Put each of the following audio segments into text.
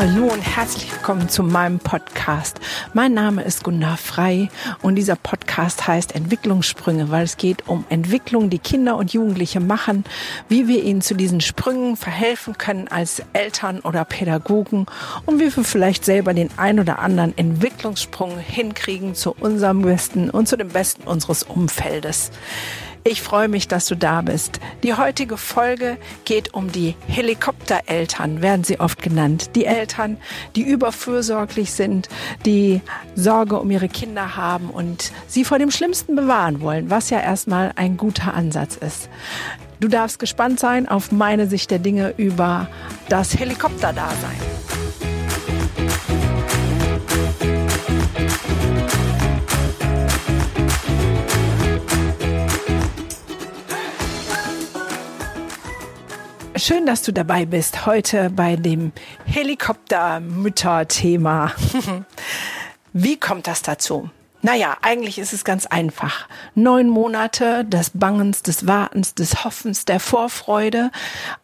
Hallo und herzlich willkommen zu meinem Podcast. Mein Name ist Gunda Frei und dieser Podcast heißt Entwicklungssprünge, weil es geht um Entwicklung, die Kinder und Jugendliche machen, wie wir ihnen zu diesen Sprüngen verhelfen können als Eltern oder Pädagogen und wie wir vielleicht selber den ein oder anderen Entwicklungssprung hinkriegen zu unserem Besten und zu dem Besten unseres Umfeldes. Ich freue mich, dass du da bist. Die heutige Folge geht um die Helikoptereltern, werden sie oft genannt. Die Eltern, die überfürsorglich sind, die Sorge um ihre Kinder haben und sie vor dem Schlimmsten bewahren wollen, was ja erstmal ein guter Ansatz ist. Du darfst gespannt sein auf meine Sicht der Dinge über das Helikopterdasein. Schön, dass du dabei bist heute bei dem Helikoptermütter-Thema. Wie kommt das dazu? Naja, eigentlich ist es ganz einfach. Neun Monate des Bangens, des Wartens, des Hoffens, der Vorfreude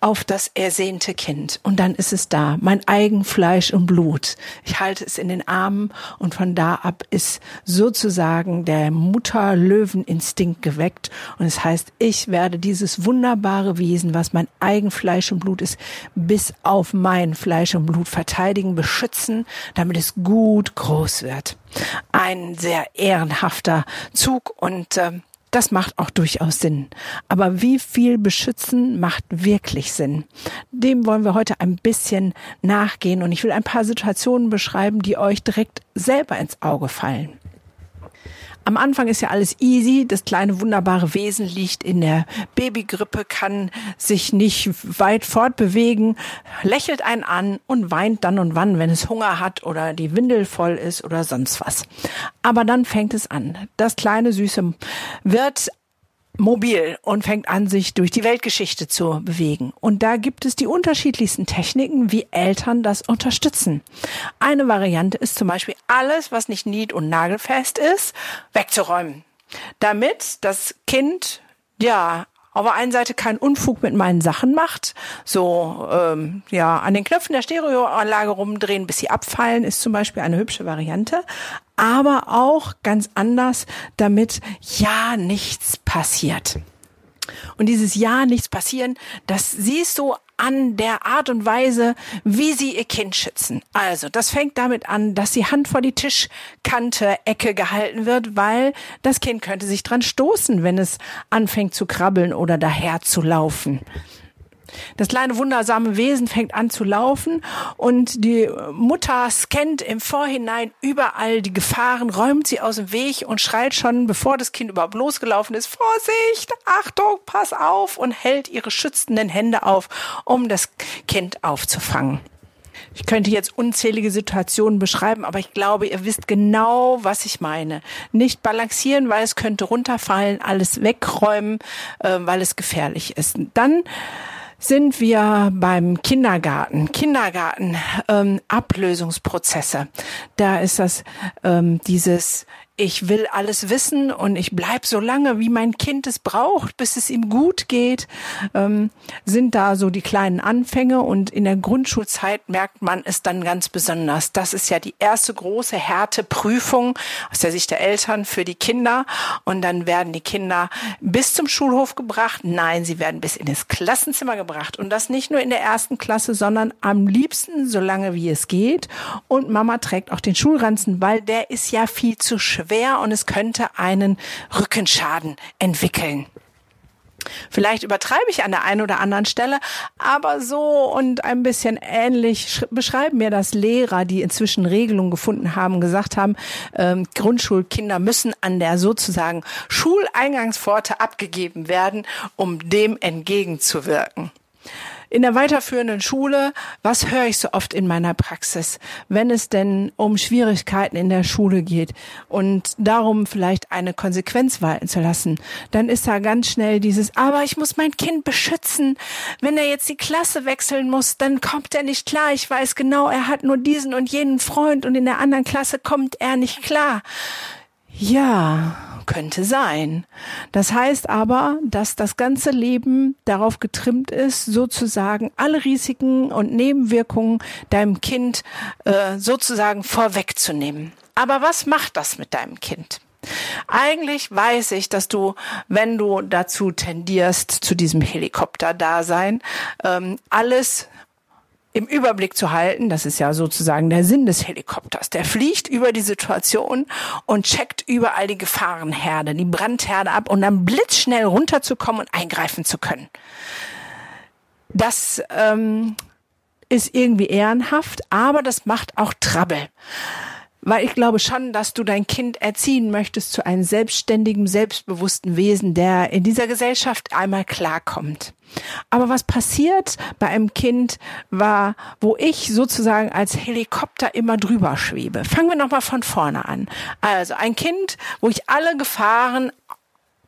auf das ersehnte Kind. Und dann ist es da, mein eigen Fleisch und Blut. Ich halte es in den Armen und von da ab ist sozusagen der Mutter-Löwen-Instinkt geweckt. Und es heißt, ich werde dieses wunderbare Wesen, was mein eigen Fleisch und Blut ist, bis auf mein Fleisch und Blut verteidigen, beschützen, damit es gut groß wird ein sehr ehrenhafter Zug und äh, das macht auch durchaus Sinn. Aber wie viel beschützen macht wirklich Sinn? Dem wollen wir heute ein bisschen nachgehen und ich will ein paar Situationen beschreiben, die euch direkt selber ins Auge fallen. Am Anfang ist ja alles easy. Das kleine wunderbare Wesen liegt in der Babygrippe, kann sich nicht weit fortbewegen, lächelt einen an und weint dann und wann, wenn es Hunger hat oder die Windel voll ist oder sonst was. Aber dann fängt es an. Das kleine Süße wird mobil und fängt an, sich durch die Weltgeschichte zu bewegen. Und da gibt es die unterschiedlichsten Techniken, wie Eltern das unterstützen. Eine Variante ist zum Beispiel alles, was nicht nied- und nagelfest ist, wegzuräumen. Damit das Kind ja auf der einen Seite keinen Unfug mit meinen Sachen macht, so ähm, ja an den Knöpfen der Stereoanlage rumdrehen, bis sie abfallen, ist zum Beispiel eine hübsche Variante. Aber auch ganz anders, damit ja nichts passiert. Und dieses Ja, nichts passieren, das siehst du an der Art und Weise, wie sie ihr Kind schützen. Also, das fängt damit an, dass die Hand vor die Tischkante Ecke gehalten wird, weil das Kind könnte sich dran stoßen, wenn es anfängt zu krabbeln oder daher zu laufen. Das kleine wundersame Wesen fängt an zu laufen und die Mutter scannt im Vorhinein überall die Gefahren, räumt sie aus dem Weg und schreit schon, bevor das Kind überhaupt losgelaufen ist, Vorsicht, Achtung, pass auf und hält ihre schützenden Hände auf, um das Kind aufzufangen. Ich könnte jetzt unzählige Situationen beschreiben, aber ich glaube, ihr wisst genau, was ich meine. Nicht balancieren, weil es könnte runterfallen, alles wegräumen, äh, weil es gefährlich ist. Dann sind wir beim Kindergarten. Kindergarten, ähm, Ablösungsprozesse. Da ist das ähm, dieses ich will alles wissen und ich bleib so lange, wie mein Kind es braucht, bis es ihm gut geht, ähm, sind da so die kleinen Anfänge. Und in der Grundschulzeit merkt man es dann ganz besonders. Das ist ja die erste große Härteprüfung aus der Sicht der Eltern für die Kinder. Und dann werden die Kinder bis zum Schulhof gebracht. Nein, sie werden bis in das Klassenzimmer gebracht. Und das nicht nur in der ersten Klasse, sondern am liebsten so lange wie es geht. Und Mama trägt auch den Schulranzen, weil der ist ja viel zu schwer schwer und es könnte einen Rückenschaden entwickeln. Vielleicht übertreibe ich an der einen oder anderen Stelle, aber so und ein bisschen ähnlich beschreiben mir das Lehrer, die inzwischen Regelungen gefunden haben, gesagt haben, ähm, Grundschulkinder müssen an der sozusagen Schuleingangspforte abgegeben werden, um dem entgegenzuwirken in der weiterführenden Schule, was höre ich so oft in meiner Praxis, wenn es denn um Schwierigkeiten in der Schule geht und darum vielleicht eine Konsequenz walten zu lassen, dann ist da ganz schnell dieses, aber ich muss mein Kind beschützen. Wenn er jetzt die Klasse wechseln muss, dann kommt er nicht klar. Ich weiß genau, er hat nur diesen und jenen Freund und in der anderen Klasse kommt er nicht klar. Ja, Könnte sein. Das heißt aber, dass das ganze Leben darauf getrimmt ist, sozusagen alle Risiken und Nebenwirkungen deinem Kind äh, sozusagen vorwegzunehmen. Aber was macht das mit deinem Kind? Eigentlich weiß ich, dass du, wenn du dazu tendierst, zu diesem Helikopter-Dasein, ähm, alles im Überblick zu halten. Das ist ja sozusagen der Sinn des Helikopters. Der fliegt über die Situation und checkt überall die Gefahrenherde, die Brandherde ab und dann blitzschnell runterzukommen und eingreifen zu können. Das ähm, ist irgendwie ehrenhaft, aber das macht auch Trouble weil ich glaube schon, dass du dein Kind erziehen möchtest zu einem selbstständigen, selbstbewussten Wesen, der in dieser Gesellschaft einmal klarkommt. Aber was passiert bei einem Kind war, wo ich sozusagen als Helikopter immer drüber schwebe. Fangen wir nochmal von vorne an. Also ein Kind, wo ich alle Gefahren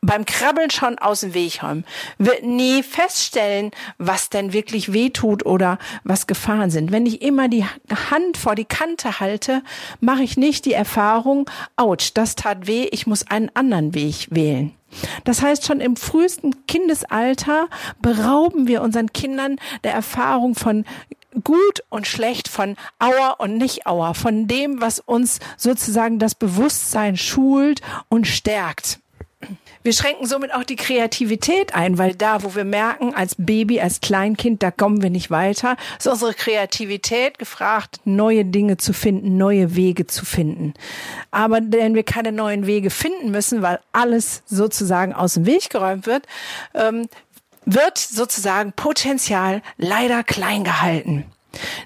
beim Krabbeln schon aus dem Weg räumen, wird nie feststellen, was denn wirklich weh tut oder was Gefahren sind. Wenn ich immer die Hand vor die Kante halte, mache ich nicht die Erfahrung, ouch, das tat weh, ich muss einen anderen Weg wählen. Das heißt, schon im frühesten Kindesalter berauben wir unseren Kindern der Erfahrung von gut und schlecht, von Auer und nicht Auer, von dem, was uns sozusagen das Bewusstsein schult und stärkt. Wir schränken somit auch die Kreativität ein, weil da, wo wir merken, als Baby, als Kleinkind, da kommen wir nicht weiter, ist unsere Kreativität gefragt, neue Dinge zu finden, neue Wege zu finden. Aber wenn wir keine neuen Wege finden müssen, weil alles sozusagen aus dem Weg geräumt wird, ähm, wird sozusagen Potenzial leider klein gehalten.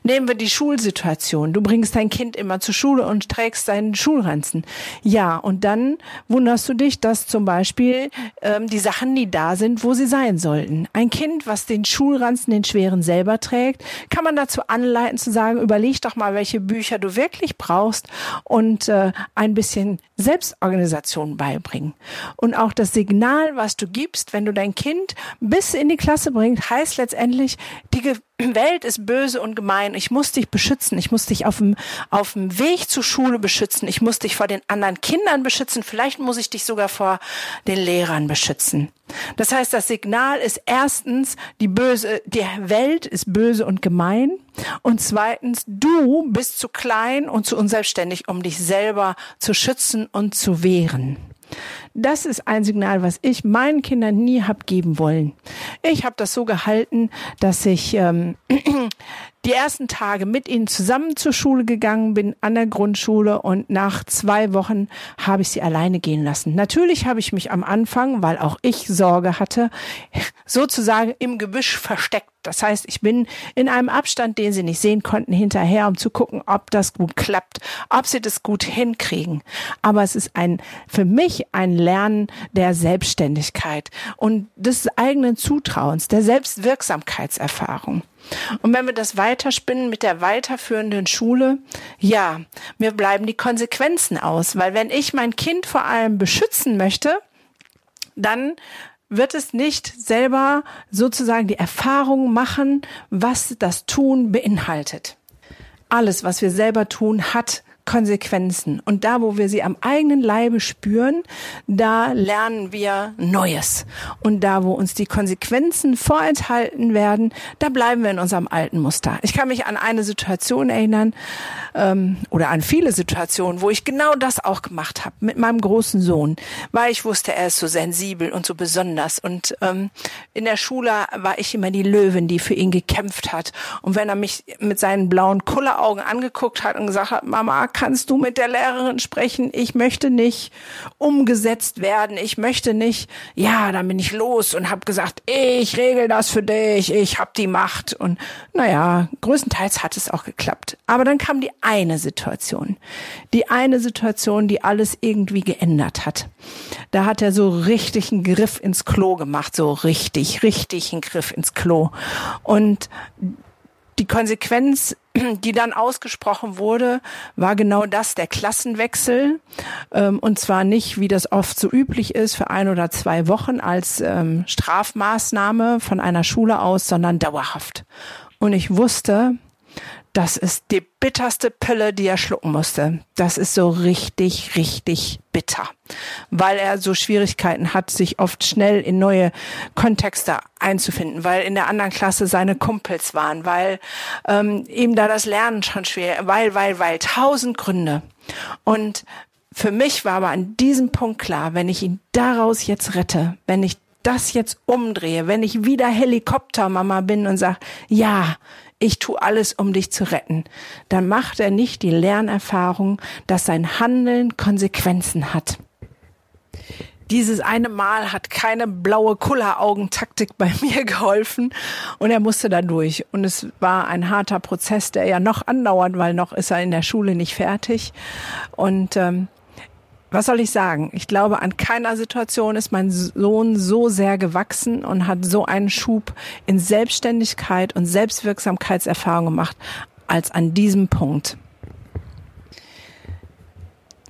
Nehmen wir die Schulsituation. Du bringst dein Kind immer zur Schule und trägst deinen Schulranzen. Ja, und dann wunderst du dich, dass zum Beispiel ähm, die Sachen nie da sind, wo sie sein sollten. Ein Kind, was den Schulranzen, den schweren selber trägt, kann man dazu anleiten zu sagen, überleg doch mal, welche Bücher du wirklich brauchst und äh, ein bisschen Selbstorganisation beibringen. Und auch das Signal, was du gibst, wenn du dein Kind bis in die Klasse bringst, heißt letztendlich, die Welt ist böse und gemein. Ich muss dich beschützen. Ich muss dich auf dem, auf dem Weg zur Schule beschützen. Ich muss dich vor den anderen Kindern beschützen. Vielleicht muss ich dich sogar vor den Lehrern beschützen. Das heißt, das Signal ist erstens, die böse, die Welt ist böse und gemein. Und zweitens, du bist zu klein und zu unselbstständig, um dich selber zu schützen und zu wehren. Das ist ein Signal, was ich meinen Kindern nie hab geben wollen. Ich habe das so gehalten, dass ich ähm, die ersten Tage mit ihnen zusammen zur Schule gegangen bin, an der Grundschule und nach zwei Wochen habe ich sie alleine gehen lassen. Natürlich habe ich mich am Anfang, weil auch ich Sorge hatte, sozusagen im Gebüsch versteckt. Das heißt, ich bin in einem Abstand, den sie nicht sehen konnten, hinterher, um zu gucken, ob das gut klappt, ob sie das gut hinkriegen. Aber es ist ein, für mich ein Lernen der Selbstständigkeit und des eigenen Zutrauens, der Selbstwirksamkeitserfahrung. Und wenn wir das weiterspinnen mit der weiterführenden Schule, ja, mir bleiben die Konsequenzen aus, weil wenn ich mein Kind vor allem beschützen möchte, dann wird es nicht selber sozusagen die Erfahrung machen, was das Tun beinhaltet. Alles, was wir selber tun, hat Konsequenzen. Und da, wo wir sie am eigenen Leibe spüren, da lernen wir Neues. Und da, wo uns die Konsequenzen vorenthalten werden, da bleiben wir in unserem alten Muster. Ich kann mich an eine Situation erinnern ähm, oder an viele Situationen, wo ich genau das auch gemacht habe mit meinem großen Sohn, weil ich wusste, er ist so sensibel und so besonders. Und ähm, in der Schule war ich immer die Löwin, die für ihn gekämpft hat. Und wenn er mich mit seinen blauen Kulleraugen angeguckt hat und gesagt hat, Mama, kannst du mit der Lehrerin sprechen? Ich möchte nicht umgesetzt werden. Ich möchte nicht, ja, dann bin ich los und habe gesagt, ich regel das für dich. Ich habe die Macht. Und naja, größtenteils hat es auch geklappt. Aber dann kam die eine Situation. Die eine Situation, die alles irgendwie geändert hat. Da hat er so richtig einen Griff ins Klo gemacht. So richtig, richtig einen Griff ins Klo. Und die Konsequenz, die dann ausgesprochen wurde, war genau das, der Klassenwechsel. Ähm, und zwar nicht, wie das oft so üblich ist, für ein oder zwei Wochen als ähm, Strafmaßnahme von einer Schule aus, sondern dauerhaft. Und ich wusste, das ist die bitterste Pille, die er schlucken musste. Das ist so richtig, richtig bitter, weil er so Schwierigkeiten hat, sich oft schnell in neue Kontexte einzufinden, weil in der anderen Klasse seine Kumpels waren, weil ähm, ihm da das Lernen schon schwer, weil, weil, weil, tausend Gründe. Und für mich war aber an diesem Punkt klar, wenn ich ihn daraus jetzt rette, wenn ich das jetzt umdrehe, wenn ich wieder Helikoptermama bin und sage, ja, ich tue alles, um dich zu retten, dann macht er nicht die Lernerfahrung, dass sein Handeln Konsequenzen hat. Dieses eine Mal hat keine blaue Kulleraugentaktik bei mir geholfen und er musste da durch. Und es war ein harter Prozess, der ja noch andauert, weil noch ist er in der Schule nicht fertig. Und ähm, was soll ich sagen? Ich glaube, an keiner Situation ist mein Sohn so sehr gewachsen und hat so einen Schub in Selbstständigkeit und Selbstwirksamkeitserfahrung gemacht als an diesem Punkt.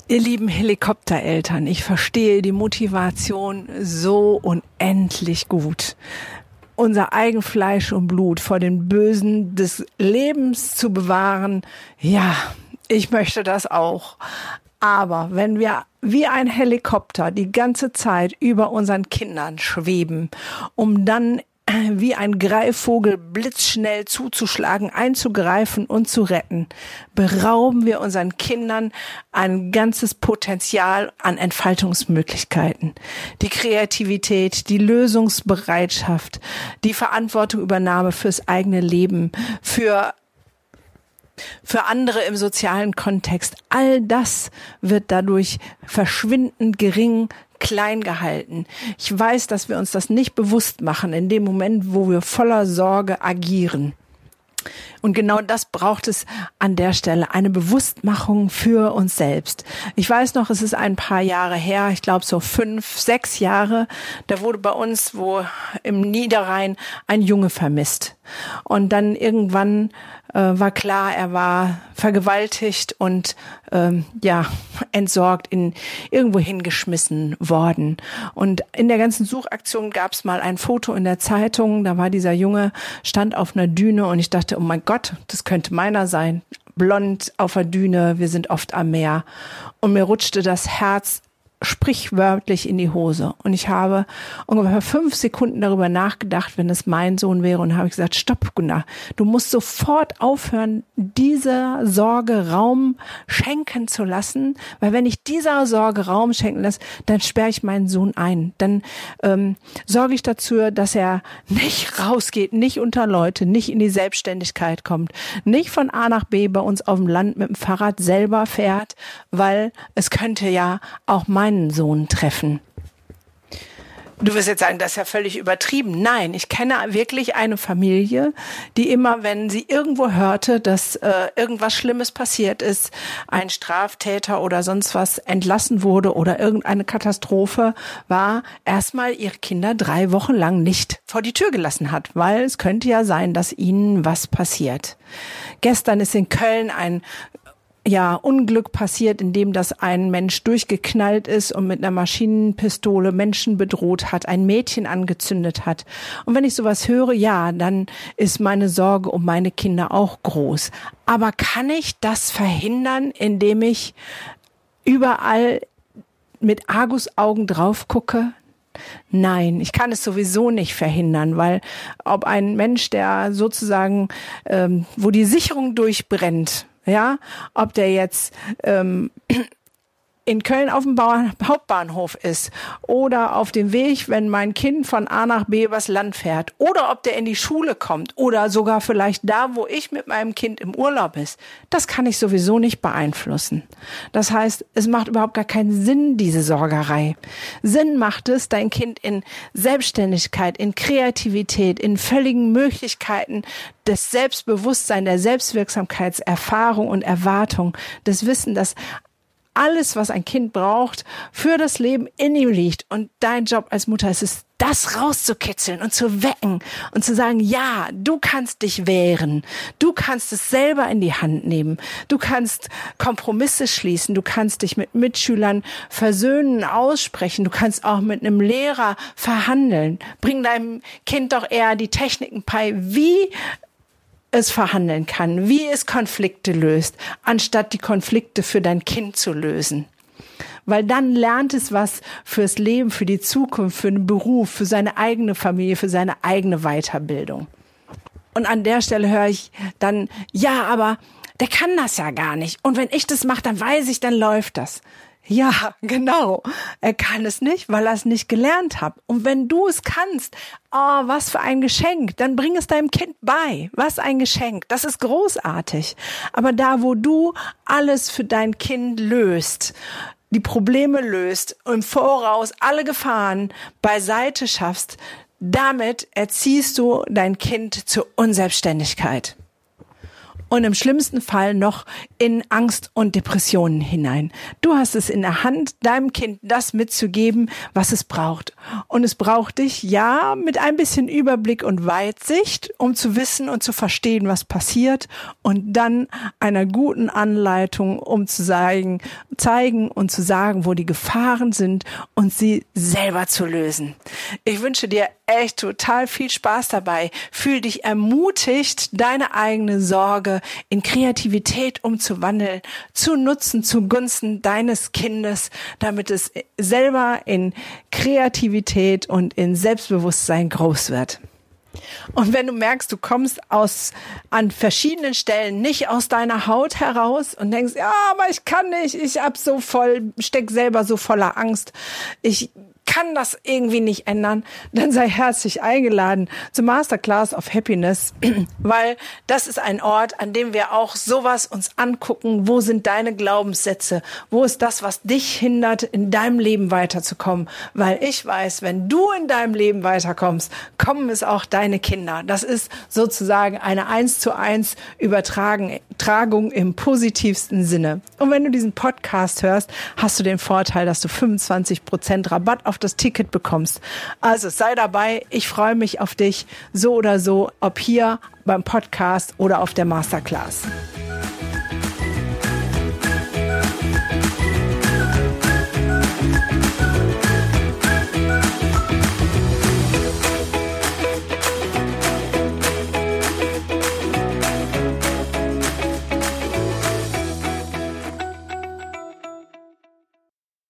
Ihr lieben Helikoptereltern, ich verstehe die Motivation so unendlich gut. Unser Eigenfleisch und Blut vor den Bösen des Lebens zu bewahren, ja, ich möchte das auch. Aber wenn wir wie ein Helikopter die ganze Zeit über unseren Kindern schweben, um dann äh, wie ein Greifvogel blitzschnell zuzuschlagen, einzugreifen und zu retten, berauben wir unseren Kindern ein ganzes Potenzial an Entfaltungsmöglichkeiten. Die Kreativität, die Lösungsbereitschaft, die Verantwortungübernahme fürs eigene Leben, für für andere im sozialen Kontext. All das wird dadurch verschwindend gering klein gehalten. Ich weiß, dass wir uns das nicht bewusst machen in dem Moment, wo wir voller Sorge agieren. Und genau das braucht es an der Stelle, eine Bewusstmachung für uns selbst. Ich weiß noch, es ist ein paar Jahre her, ich glaube so fünf, sechs Jahre, da wurde bei uns wo im Niederrhein ein Junge vermisst. Und dann irgendwann äh, war klar, er war vergewaltigt und ähm, ja entsorgt in irgendwo hingeschmissen worden. Und in der ganzen Suchaktion gab es mal ein Foto in der Zeitung. Da war dieser Junge stand auf einer Düne und ich dachte, oh mein Gott, das könnte meiner sein. Blond auf der Düne, wir sind oft am Meer. Und mir rutschte das Herz sprichwörtlich in die Hose. Und ich habe ungefähr fünf Sekunden darüber nachgedacht, wenn es mein Sohn wäre, und habe gesagt, stopp, Gunnar, du musst sofort aufhören, dieser Sorge Raum schenken zu lassen, weil wenn ich dieser Sorge Raum schenken lasse, dann sperre ich meinen Sohn ein. Dann ähm, sorge ich dazu, dass er nicht rausgeht, nicht unter Leute, nicht in die Selbstständigkeit kommt, nicht von A nach B bei uns auf dem Land mit dem Fahrrad selber fährt, weil es könnte ja auch mein meinen Sohn treffen. Du wirst jetzt sagen, das ist ja völlig übertrieben. Nein, ich kenne wirklich eine Familie, die immer, wenn sie irgendwo hörte, dass äh, irgendwas Schlimmes passiert ist, ein Straftäter oder sonst was entlassen wurde oder irgendeine Katastrophe war, erstmal ihre Kinder drei Wochen lang nicht vor die Tür gelassen hat, weil es könnte ja sein, dass ihnen was passiert. Gestern ist in Köln ein ja, Unglück passiert, indem das ein Mensch durchgeknallt ist und mit einer Maschinenpistole Menschen bedroht hat, ein Mädchen angezündet hat. Und wenn ich sowas höre, ja, dann ist meine Sorge um meine Kinder auch groß. Aber kann ich das verhindern, indem ich überall mit Argusaugen drauf gucke? Nein, ich kann es sowieso nicht verhindern, weil ob ein Mensch, der sozusagen, ähm, wo die Sicherung durchbrennt, ja, ob der jetzt ähm, in Köln auf dem Hauptbahnhof ist oder auf dem Weg, wenn mein Kind von A nach B übers Land fährt oder ob der in die Schule kommt oder sogar vielleicht da, wo ich mit meinem Kind im Urlaub ist, das kann ich sowieso nicht beeinflussen. Das heißt, es macht überhaupt gar keinen Sinn, diese Sorgerei. Sinn macht es, dein Kind in Selbstständigkeit, in Kreativität, in völligen Möglichkeiten des Selbstbewusstseins, der Selbstwirksamkeitserfahrung und Erwartung, des Wissen, dass alles, was ein Kind braucht, für das Leben in ihm liegt. Und dein Job als Mutter ist es, das rauszukitzeln und zu wecken und zu sagen, ja, du kannst dich wehren. Du kannst es selber in die Hand nehmen. Du kannst Kompromisse schließen. Du kannst dich mit Mitschülern versöhnen, aussprechen. Du kannst auch mit einem Lehrer verhandeln. Bring deinem Kind doch eher die Techniken bei, wie es verhandeln kann, wie es Konflikte löst, anstatt die Konflikte für dein Kind zu lösen weil dann lernt es was fürs Leben, für die Zukunft, für den Beruf, für seine eigene Familie, für seine eigene Weiterbildung. Und an der Stelle höre ich dann, ja, aber der kann das ja gar nicht. Und wenn ich das mache, dann weiß ich, dann läuft das. Ja, genau. Er kann es nicht, weil er es nicht gelernt hat. Und wenn du es kannst, oh, was für ein Geschenk, dann bring es deinem Kind bei. Was ein Geschenk. Das ist großartig. Aber da, wo du alles für dein Kind löst, die Probleme löst, im Voraus alle Gefahren beiseite schaffst, damit erziehst du dein Kind zur Unselbstständigkeit und im schlimmsten Fall noch in Angst und Depressionen hinein. Du hast es in der Hand, deinem Kind das mitzugeben, was es braucht. Und es braucht dich, ja, mit ein bisschen Überblick und Weitsicht, um zu wissen und zu verstehen, was passiert und dann einer guten Anleitung, um zu zeigen, zeigen und zu sagen, wo die Gefahren sind und sie selber zu lösen. Ich wünsche dir echt total viel Spaß dabei. Fühl dich ermutigt, deine eigene Sorge in Kreativität umzuwandeln, zu nutzen zugunsten deines Kindes, damit es selber in Kreativität und in Selbstbewusstsein groß wird. Und wenn du merkst, du kommst aus an verschiedenen Stellen nicht aus deiner Haut heraus und denkst, ja, aber ich kann nicht, ich hab so voll, steck selber so voller Angst, ich kann das irgendwie nicht ändern, dann sei herzlich eingeladen zum Masterclass of Happiness, weil das ist ein Ort, an dem wir auch sowas uns angucken. Wo sind deine Glaubenssätze? Wo ist das, was dich hindert, in deinem Leben weiterzukommen? Weil ich weiß, wenn du in deinem Leben weiterkommst, kommen es auch deine Kinder. Das ist sozusagen eine eins zu eins Übertragung im positivsten Sinne. Und wenn du diesen Podcast hörst, hast du den Vorteil, dass du 25 Prozent Rabatt auf das Ticket bekommst. Also sei dabei. Ich freue mich auf dich so oder so, ob hier beim Podcast oder auf der Masterclass.